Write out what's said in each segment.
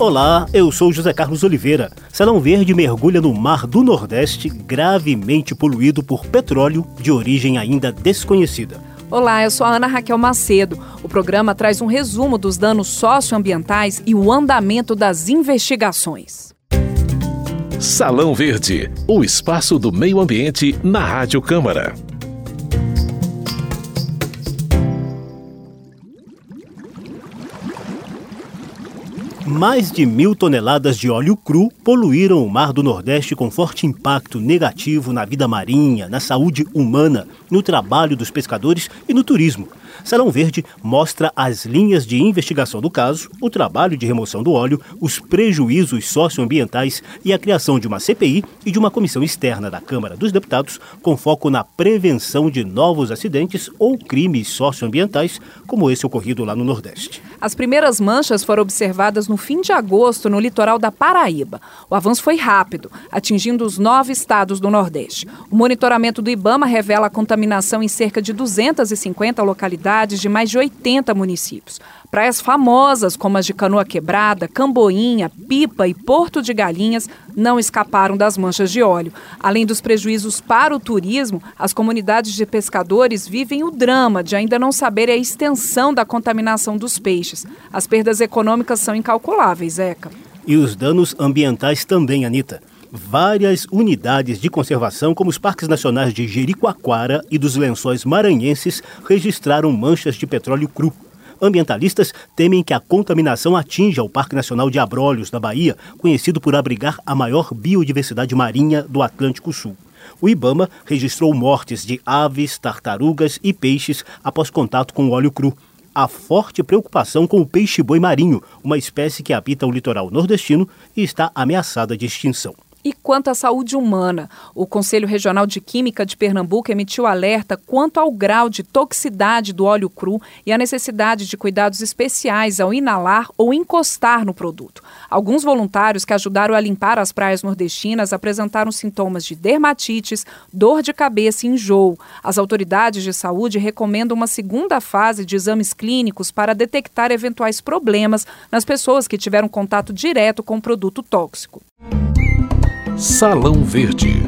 Olá, eu sou José Carlos Oliveira. Salão Verde mergulha no Mar do Nordeste, gravemente poluído por petróleo de origem ainda desconhecida. Olá, eu sou a Ana Raquel Macedo. O programa traz um resumo dos danos socioambientais e o andamento das investigações. Salão Verde, o espaço do meio ambiente na Rádio Câmara. Mais de mil toneladas de óleo cru poluíram o Mar do Nordeste com forte impacto negativo na vida marinha, na saúde humana, no trabalho dos pescadores e no turismo. Salão Verde mostra as linhas de investigação do caso, o trabalho de remoção do óleo, os prejuízos socioambientais e a criação de uma CPI e de uma comissão externa da Câmara dos Deputados com foco na prevenção de novos acidentes ou crimes socioambientais, como esse ocorrido lá no Nordeste. As primeiras manchas foram observadas no fim de agosto no litoral da Paraíba. O avanço foi rápido, atingindo os nove estados do Nordeste. O monitoramento do IBAMA revela a contaminação em cerca de 250 localidades cidades de mais de 80 municípios. Praias famosas como as de Canoa Quebrada, Camboinha, Pipa e Porto de Galinhas não escaparam das manchas de óleo. Além dos prejuízos para o turismo, as comunidades de pescadores vivem o drama de ainda não saber a extensão da contaminação dos peixes. As perdas econômicas são incalculáveis, Eca. E os danos ambientais também, Anitta várias unidades de conservação, como os parques nacionais de Jericoacoara e dos Lençóis Maranhenses, registraram manchas de petróleo cru. Ambientalistas temem que a contaminação atinja o Parque Nacional de Abrolhos, da Bahia, conhecido por abrigar a maior biodiversidade marinha do Atlântico Sul. O Ibama registrou mortes de aves, tartarugas e peixes após contato com óleo cru. Há forte preocupação com o peixe-boi marinho, uma espécie que habita o litoral nordestino e está ameaçada de extinção. E quanto à saúde humana, o Conselho Regional de Química de Pernambuco emitiu alerta quanto ao grau de toxicidade do óleo cru e a necessidade de cuidados especiais ao inalar ou encostar no produto. Alguns voluntários que ajudaram a limpar as praias nordestinas apresentaram sintomas de dermatites, dor de cabeça e enjoo. As autoridades de saúde recomendam uma segunda fase de exames clínicos para detectar eventuais problemas nas pessoas que tiveram contato direto com o produto tóxico. Salão Verde.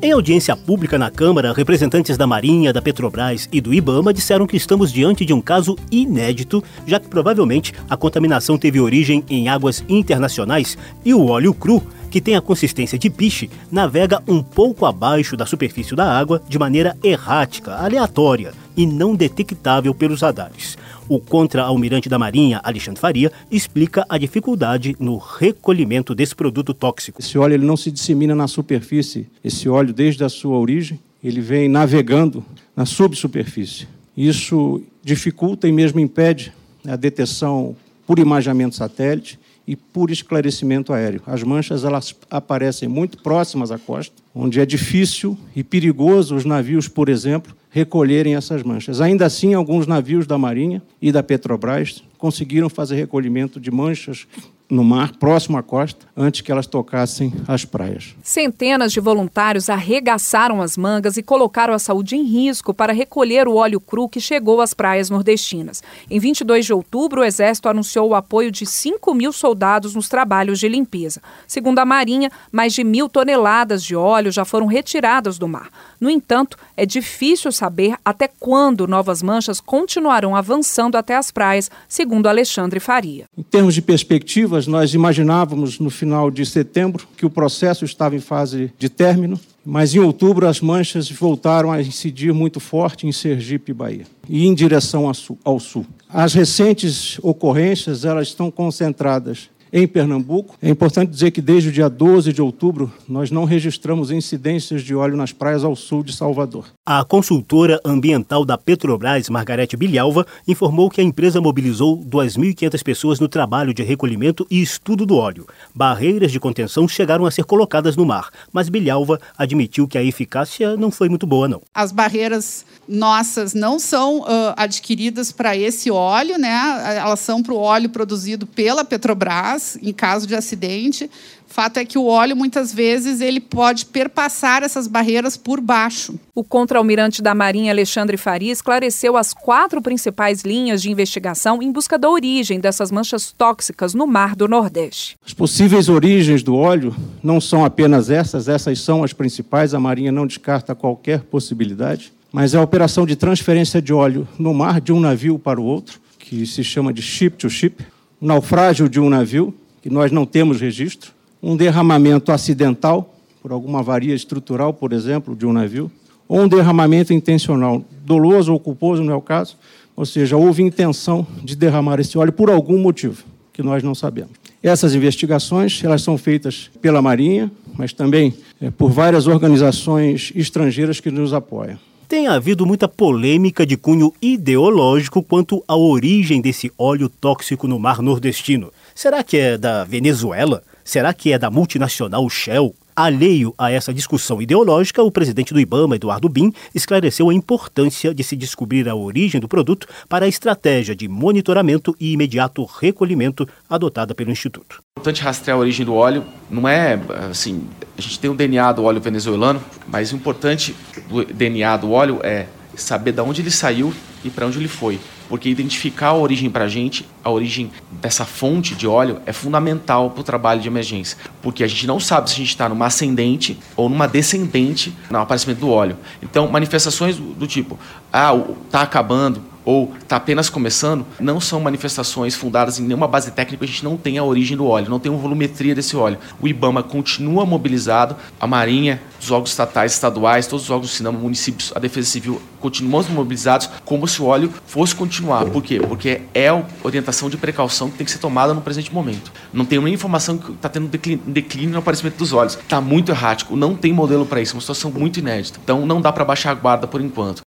Em audiência pública na Câmara, representantes da Marinha, da Petrobras e do Ibama disseram que estamos diante de um caso inédito, já que provavelmente a contaminação teve origem em águas internacionais e o óleo cru, que tem a consistência de piche, navega um pouco abaixo da superfície da água de maneira errática, aleatória e não detectável pelos radares. O contra-almirante da Marinha, Alexandre Faria, explica a dificuldade no recolhimento desse produto tóxico. Esse óleo ele não se dissemina na superfície. Esse óleo, desde a sua origem, ele vem navegando na subsuperfície. Isso dificulta e mesmo impede a detecção por imaginamento satélite e por esclarecimento aéreo. As manchas elas aparecem muito próximas à costa, onde é difícil e perigoso os navios, por exemplo, recolherem essas manchas. Ainda assim, alguns navios da Marinha e da Petrobras conseguiram fazer recolhimento de manchas no mar, próximo à costa, antes que elas tocassem as praias. Centenas de voluntários arregaçaram as mangas e colocaram a saúde em risco para recolher o óleo cru que chegou às praias nordestinas. Em 22 de outubro, o Exército anunciou o apoio de 5 mil soldados nos trabalhos de limpeza. Segundo a Marinha, mais de mil toneladas de óleo já foram retiradas do mar. No entanto, é difícil saber até quando novas manchas continuarão avançando até as praias, segundo Alexandre Faria. Em termos de perspectiva, nós imaginávamos no final de setembro que o processo estava em fase de término, mas em outubro as manchas voltaram a incidir muito forte em Sergipe e Bahia e em direção ao sul. As recentes ocorrências elas estão concentradas em Pernambuco. É importante dizer que desde o dia 12 de outubro nós não registramos incidências de óleo nas praias ao sul de Salvador. A consultora ambiental da Petrobras, Margarete Bilhalva, informou que a empresa mobilizou 2.500 pessoas no trabalho de recolhimento e estudo do óleo. Barreiras de contenção chegaram a ser colocadas no mar, mas Bilhalva admitiu que a eficácia não foi muito boa, não. As barreiras nossas não são uh, adquiridas para esse óleo, né? Elas são para o óleo produzido pela Petrobras em caso de acidente. Fato é que o óleo muitas vezes ele pode perpassar essas barreiras por baixo. O contra contra-almirante da Marinha Alexandre Faria esclareceu as quatro principais linhas de investigação em busca da origem dessas manchas tóxicas no mar do Nordeste. As possíveis origens do óleo não são apenas essas, essas são as principais, a Marinha não descarta qualquer possibilidade, mas é a operação de transferência de óleo no mar de um navio para o outro, que se chama de ship to ship, um naufrágio de um navio, que nós não temos registro, um derramamento acidental, por alguma avaria estrutural, por exemplo, de um navio, ou um derramamento intencional, doloso ou culposo, não é o caso, ou seja, houve intenção de derramar esse óleo por algum motivo que nós não sabemos. Essas investigações elas são feitas pela Marinha, mas também é, por várias organizações estrangeiras que nos apoiam. Tem havido muita polêmica de cunho ideológico quanto à origem desse óleo tóxico no mar nordestino. Será que é da Venezuela? Será que é da multinacional Shell? Alheio a essa discussão ideológica, o presidente do Ibama, Eduardo Bin, esclareceu a importância de se descobrir a origem do produto para a estratégia de monitoramento e imediato recolhimento adotada pelo Instituto. É importante rastrear a origem do óleo. Não é assim, a gente tem o DNA do óleo venezuelano, mas o importante do DNA do óleo é saber de onde ele saiu e para onde ele foi porque identificar a origem para a gente, a origem dessa fonte de óleo, é fundamental para o trabalho de emergência, porque a gente não sabe se a gente está numa ascendente ou numa descendente no aparecimento do óleo. Então, manifestações do tipo, ah, está acabando, ou está apenas começando, não são manifestações fundadas em nenhuma base técnica, a gente não tem a origem do óleo, não tem uma volumetria desse óleo. O IBAMA continua mobilizado, a Marinha, os órgãos estatais, estaduais, todos os órgãos do cinema, municípios, a Defesa Civil continuam mobilizados como se o óleo fosse continuar. Por quê? Porque é a orientação de precaução que tem que ser tomada no presente momento. Não tem nenhuma informação que está tendo declínio no aparecimento dos olhos. Está muito errático, não tem modelo para isso, é uma situação muito inédita. Então não dá para baixar a guarda por enquanto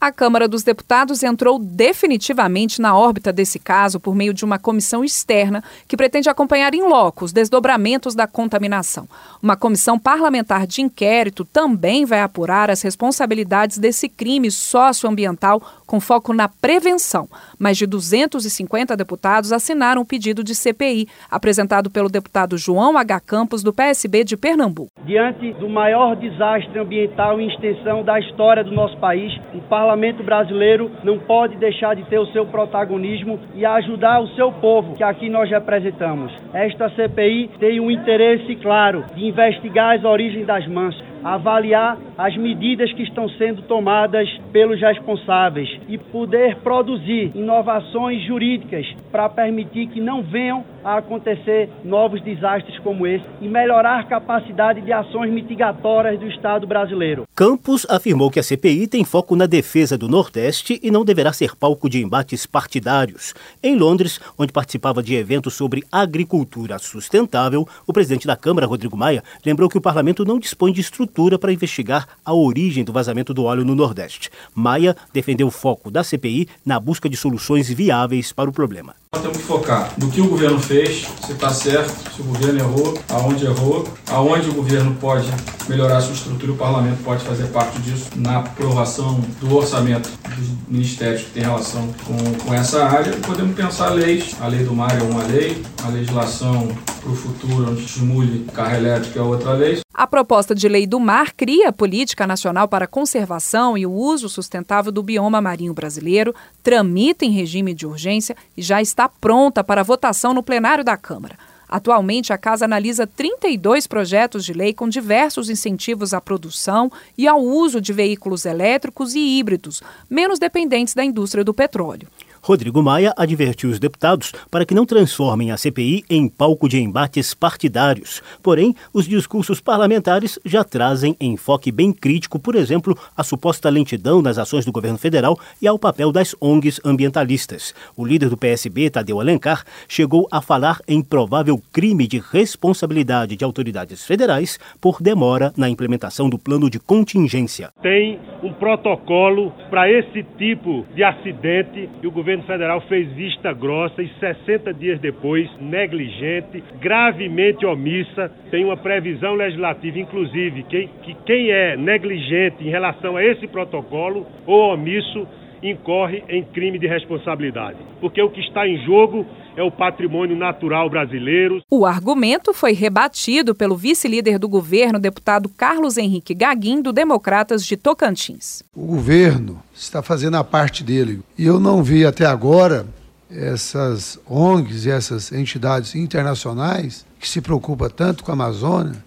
a Câmara dos Deputados entrou definitivamente na órbita desse caso por meio de uma comissão externa que pretende acompanhar em loco os desdobramentos da contaminação. Uma comissão parlamentar de inquérito também vai apurar as responsabilidades desse crime socioambiental com foco na prevenção. Mais de 250 deputados assinaram o pedido de CPI, apresentado pelo deputado João H. Campos, do PSB de Pernambuco. Diante do maior desastre ambiental em extensão da história do nosso país, o parlamento parlamento brasileiro não pode deixar de ter o seu protagonismo e ajudar o seu povo, que aqui nós representamos. Esta CPI tem um interesse claro de investigar as origens das manchas, avaliar as medidas que estão sendo tomadas pelos responsáveis e poder produzir inovações jurídicas para permitir que não venham a acontecer novos desastres como esse e melhorar a capacidade de ações mitigatórias do Estado brasileiro. Campos afirmou que a CPI tem foco na defesa do Nordeste e não deverá ser palco de embates partidários. Em Londres, onde participava de eventos sobre agricultura sustentável, o presidente da Câmara, Rodrigo Maia, lembrou que o parlamento não dispõe de estrutura para investigar a origem do vazamento do óleo no Nordeste. Maia defendeu o foco da CPI na busca de soluções viáveis para o problema. Nós temos que focar no que o governo fez, se está certo, se o governo errou, aonde errou, aonde o governo pode melhorar sua estrutura, o parlamento pode fazer parte disso na aprovação do orçamento dos ministérios que tem relação com, com essa área. Podemos pensar leis, a lei do mar é uma lei, a legislação para o futuro, onde estimule carro elétrico é outra lei. A proposta de lei do mar cria a Política Nacional para a Conservação e o Uso Sustentável do Bioma Marinho Brasileiro, tramita em regime de urgência e já está pronta para votação no plenário da Câmara. Atualmente, a Casa analisa 32 projetos de lei com diversos incentivos à produção e ao uso de veículos elétricos e híbridos, menos dependentes da indústria do petróleo. Rodrigo Maia advertiu os deputados para que não transformem a CPI em palco de embates partidários. Porém, os discursos parlamentares já trazem enfoque bem crítico, por exemplo, à suposta lentidão nas ações do governo federal e ao papel das ONGs ambientalistas. O líder do PSB, Tadeu Alencar, chegou a falar em provável crime de responsabilidade de autoridades federais por demora na implementação do plano de contingência. Tem um protocolo para esse tipo de acidente e o governo governo federal fez vista grossa e 60 dias depois, negligente, gravemente omissa, tem uma previsão legislativa, inclusive, que, que quem é negligente em relação a esse protocolo ou omisso incorre em crime de responsabilidade. Porque o que está em jogo é o patrimônio natural brasileiro. O argumento foi rebatido pelo vice-líder do governo, deputado Carlos Henrique Gaguim, do Democratas de Tocantins. O governo está fazendo a parte dele. E eu não vi até agora essas ONGs e essas entidades internacionais que se preocupam tanto com a Amazônia,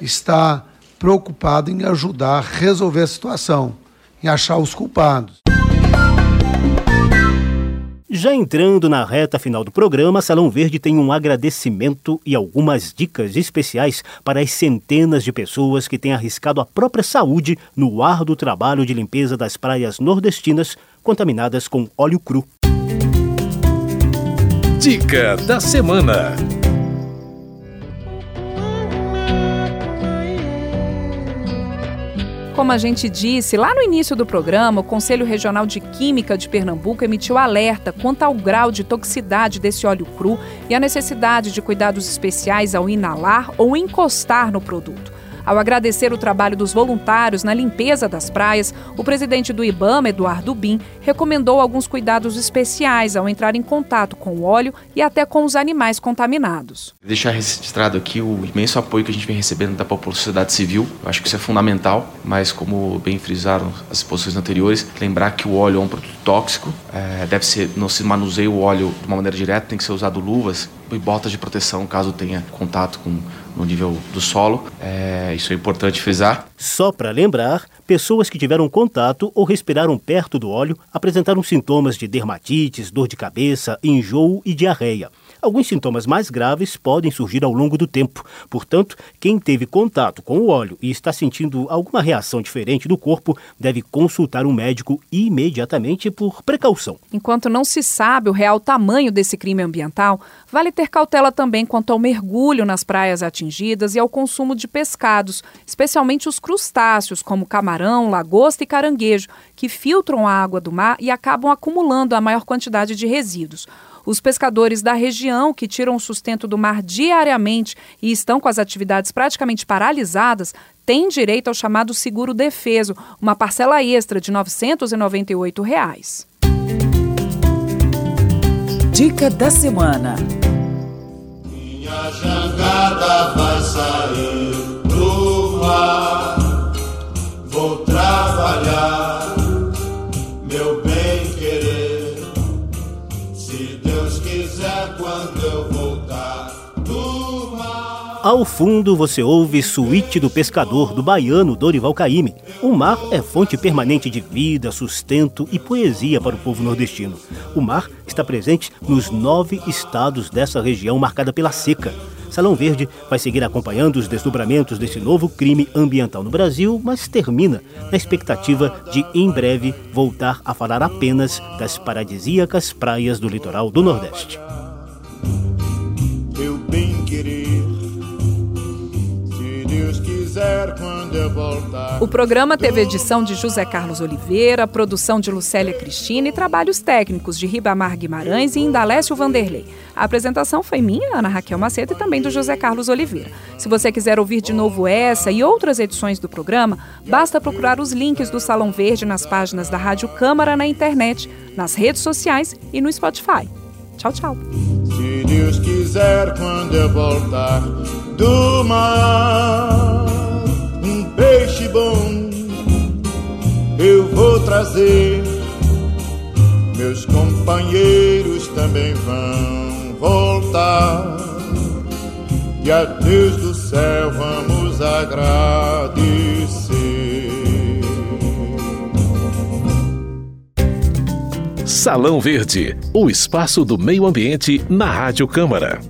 está preocupado em ajudar a resolver a situação, em achar os culpados. Já entrando na reta final do programa, Salão Verde tem um agradecimento e algumas dicas especiais para as centenas de pessoas que têm arriscado a própria saúde no árduo trabalho de limpeza das praias nordestinas contaminadas com óleo cru. Dica da semana. Como a gente disse lá no início do programa, o Conselho Regional de Química de Pernambuco emitiu alerta quanto ao grau de toxicidade desse óleo cru e a necessidade de cuidados especiais ao inalar ou encostar no produto. Ao agradecer o trabalho dos voluntários na limpeza das praias, o presidente do IBAMA, Eduardo Bin, recomendou alguns cuidados especiais ao entrar em contato com o óleo e até com os animais contaminados. Deixar registrado aqui o imenso apoio que a gente vem recebendo da sociedade civil. Eu acho que isso é fundamental, mas como bem frisaram as exposições anteriores, lembrar que o óleo é um produto tóxico, é, deve ser, não se manuseia o óleo de uma maneira direta, tem que ser usado luvas e botas de proteção caso tenha contato com no nível do solo. É, isso é importante frisar. Só para lembrar, pessoas que tiveram contato ou respiraram perto do óleo apresentaram sintomas de dermatites, dor de cabeça, enjoo e diarreia. Alguns sintomas mais graves podem surgir ao longo do tempo. Portanto, quem teve contato com o óleo e está sentindo alguma reação diferente do corpo deve consultar um médico imediatamente por precaução. Enquanto não se sabe o real tamanho desse crime ambiental, vale ter cautela também quanto ao mergulho nas praias atingidas e ao consumo de pescados, especialmente os crustáceos, como camarão, lagosta e caranguejo, que filtram a água do mar e acabam acumulando a maior quantidade de resíduos. Os pescadores da região, que tiram o sustento do mar diariamente e estão com as atividades praticamente paralisadas, têm direito ao chamado seguro defeso, uma parcela extra de 998 reais. Dica da semana. Minha jangada vai sair pro mar. Vou trabalhar, meu bem querer. Ao fundo você ouve Suíte do Pescador, do baiano Dorival Caymmi. O mar é fonte permanente de vida, sustento e poesia para o povo nordestino. O mar está presente nos nove estados dessa região marcada pela seca. Salão Verde vai seguir acompanhando os desdobramentos desse novo crime ambiental no Brasil, mas termina na expectativa de, em breve, voltar a falar apenas das paradisíacas praias do litoral do Nordeste. O programa teve edição de José Carlos Oliveira, produção de Lucélia Cristina e trabalhos técnicos de Ribamar Guimarães e Indalécio Vanderlei. A apresentação foi minha, Ana Raquel Macedo, e também do José Carlos Oliveira. Se você quiser ouvir de novo essa e outras edições do programa, basta procurar os links do Salão Verde nas páginas da Rádio Câmara na internet, nas redes sociais e no Spotify. Tchau, tchau. Se Deus quiser, quando eu voltar do mar peixe bom eu vou trazer. Meus companheiros também vão voltar. E a Deus do céu vamos agradecer. Salão Verde, o espaço do meio ambiente na Rádio Câmara.